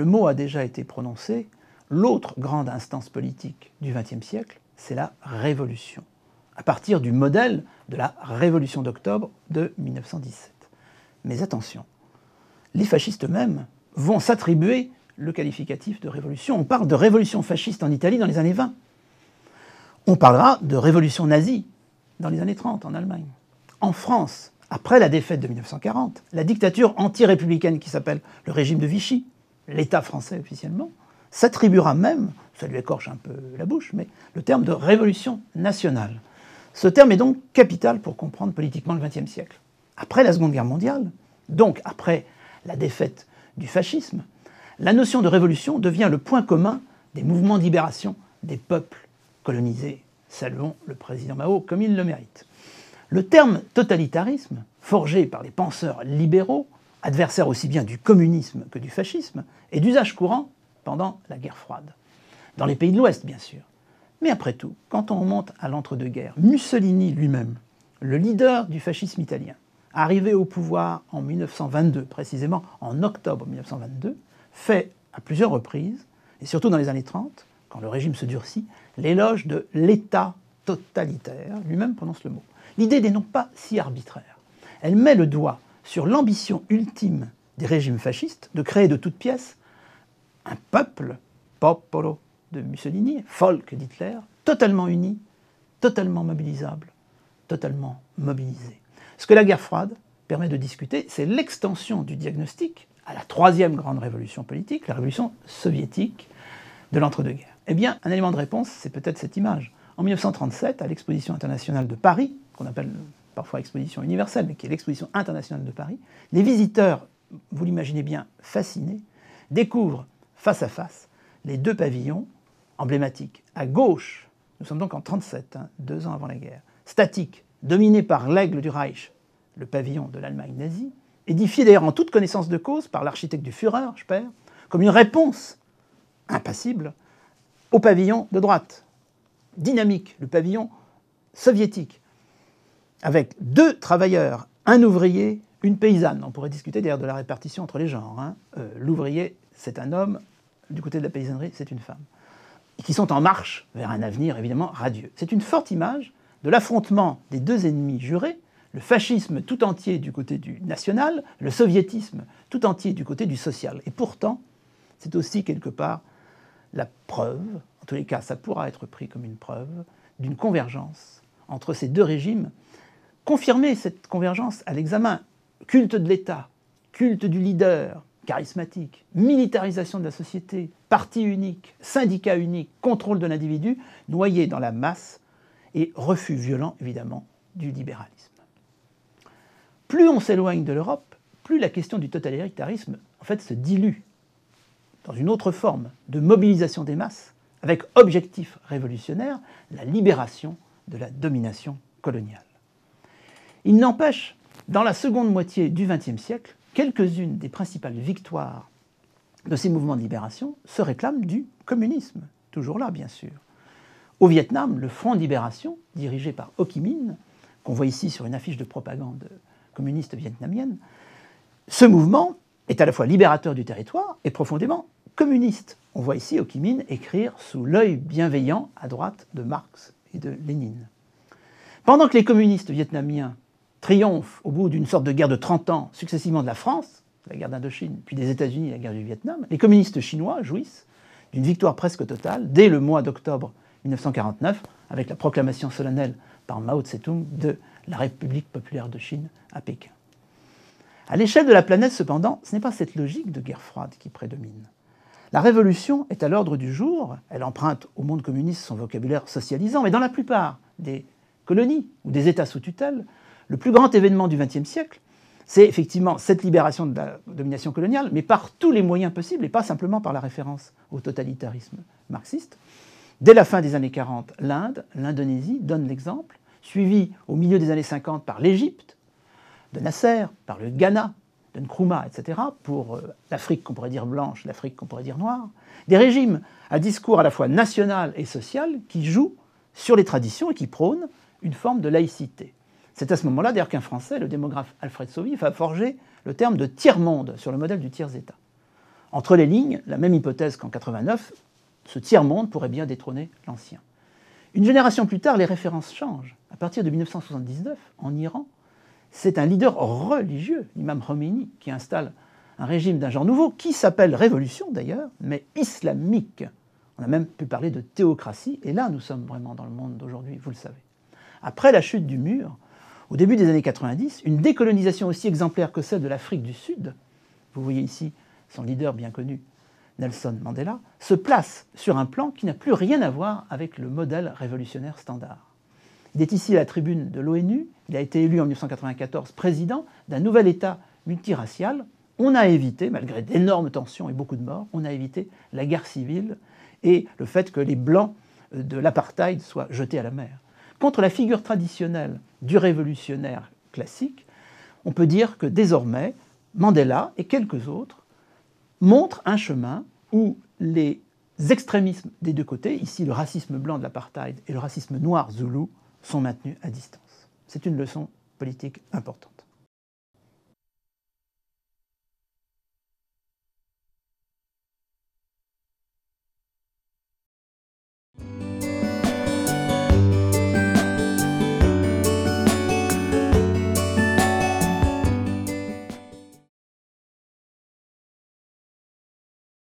le mot a déjà été prononcé, l'autre grande instance politique du XXe siècle, c'est la Révolution, à partir du modèle de la Révolution d'octobre de 1917. Mais attention, les fascistes eux-mêmes vont s'attribuer le qualificatif de révolution. On parle de révolution fasciste en Italie dans les années 20. On parlera de révolution nazie dans les années 30 en Allemagne. En France, après la défaite de 1940, la dictature anti-républicaine qui s'appelle le régime de Vichy, l'État français officiellement, s'attribuera même, ça lui écorche un peu la bouche, mais le terme de révolution nationale. Ce terme est donc capital pour comprendre politiquement le XXe siècle. Après la Seconde Guerre mondiale, donc après la défaite du fascisme, la notion de révolution devient le point commun des mouvements de libération des peuples colonisés. Saluons le président Mao comme il le mérite. Le terme totalitarisme, forgé par les penseurs libéraux, adversaires aussi bien du communisme que du fascisme, est d'usage courant pendant la guerre froide. Dans les pays de l'Ouest, bien sûr. Mais après tout, quand on remonte à l'entre-deux-guerres, Mussolini lui-même, le leader du fascisme italien, arrivé au pouvoir en 1922, précisément en octobre 1922, fait à plusieurs reprises, et surtout dans les années 30, quand le régime se durcit, l'éloge de l'État totalitaire, lui-même prononce le mot. L'idée n'est donc pas si arbitraire. Elle met le doigt sur l'ambition ultime des régimes fascistes de créer de toutes pièces un peuple, popolo de Mussolini, folk d'Hitler, totalement uni, totalement mobilisable, totalement mobilisé. Ce que la guerre froide permet de discuter, c'est l'extension du diagnostic à la troisième grande révolution politique, la révolution soviétique de l'entre-deux-guerres. Eh bien, un élément de réponse, c'est peut-être cette image. En 1937, à l'exposition internationale de Paris, qu'on appelle parfois exposition universelle, mais qui est l'exposition internationale de Paris, les visiteurs, vous l'imaginez bien, fascinés, découvrent face à face les deux pavillons emblématiques. À gauche, nous sommes donc en 1937, hein, deux ans avant la guerre, statique, dominé par l'aigle du Reich, le pavillon de l'Allemagne nazie, édifié d'ailleurs en toute connaissance de cause par l'architecte du Führer, Speer, comme une réponse impassible au pavillon de droite, dynamique, le pavillon soviétique, avec deux travailleurs, un ouvrier, une paysanne. On pourrait discuter d'ailleurs de la répartition entre les genres. Hein. Euh, l'ouvrier, c'est un homme, du côté de la paysannerie, c'est une femme. Et qui sont en marche vers un avenir évidemment radieux. C'est une forte image de l'affrontement des deux ennemis jurés, le fascisme tout entier du côté du national, le soviétisme tout entier du côté du social. Et pourtant, c'est aussi quelque part la preuve, en tous les cas ça pourra être pris comme une preuve, d'une convergence entre ces deux régimes. Confirmer cette convergence à l'examen, culte de l'État, culte du leader charismatique, militarisation de la société, parti unique, syndicat unique, contrôle de l'individu, noyé dans la masse et refus violent évidemment du libéralisme. Plus on s'éloigne de l'Europe, plus la question du totalitarisme en se dilue dans une autre forme de mobilisation des masses, avec objectif révolutionnaire, la libération de la domination coloniale. Il n'empêche, dans la seconde moitié du XXe siècle, quelques-unes des principales victoires de ces mouvements de libération se réclament du communisme, toujours là bien sûr. Au Vietnam, le Front de libération, dirigé par Ho Chi Minh, qu'on voit ici sur une affiche de propagande communiste vietnamienne, ce mouvement est à la fois libérateur du territoire et profondément communiste. On voit ici Ho Chi Minh écrire sous l'œil bienveillant à droite de Marx et de Lénine. Pendant que les communistes vietnamiens triomphent au bout d'une sorte de guerre de 30 ans, successivement de la France, la guerre d'Indochine, puis des États-Unis, la guerre du Vietnam, les communistes chinois jouissent d'une victoire presque totale dès le mois d'octobre 1949, avec la proclamation solennelle par Mao Tse-tung de la République populaire de Chine à Pékin. À l'échelle de la planète, cependant, ce n'est pas cette logique de guerre froide qui prédomine. La révolution est à l'ordre du jour, elle emprunte au monde communiste son vocabulaire socialisant, mais dans la plupart des colonies ou des États sous tutelle, le plus grand événement du XXe siècle, c'est effectivement cette libération de la domination coloniale, mais par tous les moyens possibles, et pas simplement par la référence au totalitarisme marxiste. Dès la fin des années 40, l'Inde, l'Indonésie donnent l'exemple, suivi au milieu des années 50 par l'Égypte, de Nasser, par le Ghana, de Nkrumah, etc., pour euh, l'Afrique qu'on pourrait dire blanche, l'Afrique qu'on pourrait dire noire, des régimes à discours à la fois national et social qui jouent sur les traditions et qui prônent une forme de laïcité. C'est à ce moment-là, d'ailleurs, qu'un Français, le démographe Alfred Sauvy, va forger le terme de tiers-monde sur le modèle du tiers-État. Entre les lignes, la même hypothèse qu'en 89, ce tiers-monde pourrait bien détrôner l'ancien. Une génération plus tard, les références changent. À partir de 1979, en Iran, c'est un leader religieux, l'imam Khomeini, qui installe un régime d'un genre nouveau, qui s'appelle révolution d'ailleurs, mais islamique. On a même pu parler de théocratie, et là nous sommes vraiment dans le monde d'aujourd'hui, vous le savez. Après la chute du mur, au début des années 90, une décolonisation aussi exemplaire que celle de l'Afrique du Sud, vous voyez ici son leader bien connu, Nelson Mandela, se place sur un plan qui n'a plus rien à voir avec le modèle révolutionnaire standard. Il est ici à la tribune de l'ONU, il a été élu en 1994 président d'un nouvel État multiracial. On a évité, malgré d'énormes tensions et beaucoup de morts, on a évité la guerre civile et le fait que les Blancs de l'apartheid soient jetés à la mer. Contre la figure traditionnelle du révolutionnaire classique, on peut dire que désormais, Mandela et quelques autres montrent un chemin où les extrémismes des deux côtés, ici le racisme blanc de l'apartheid et le racisme noir zoulou, sont maintenus à distance. C'est une leçon politique importante.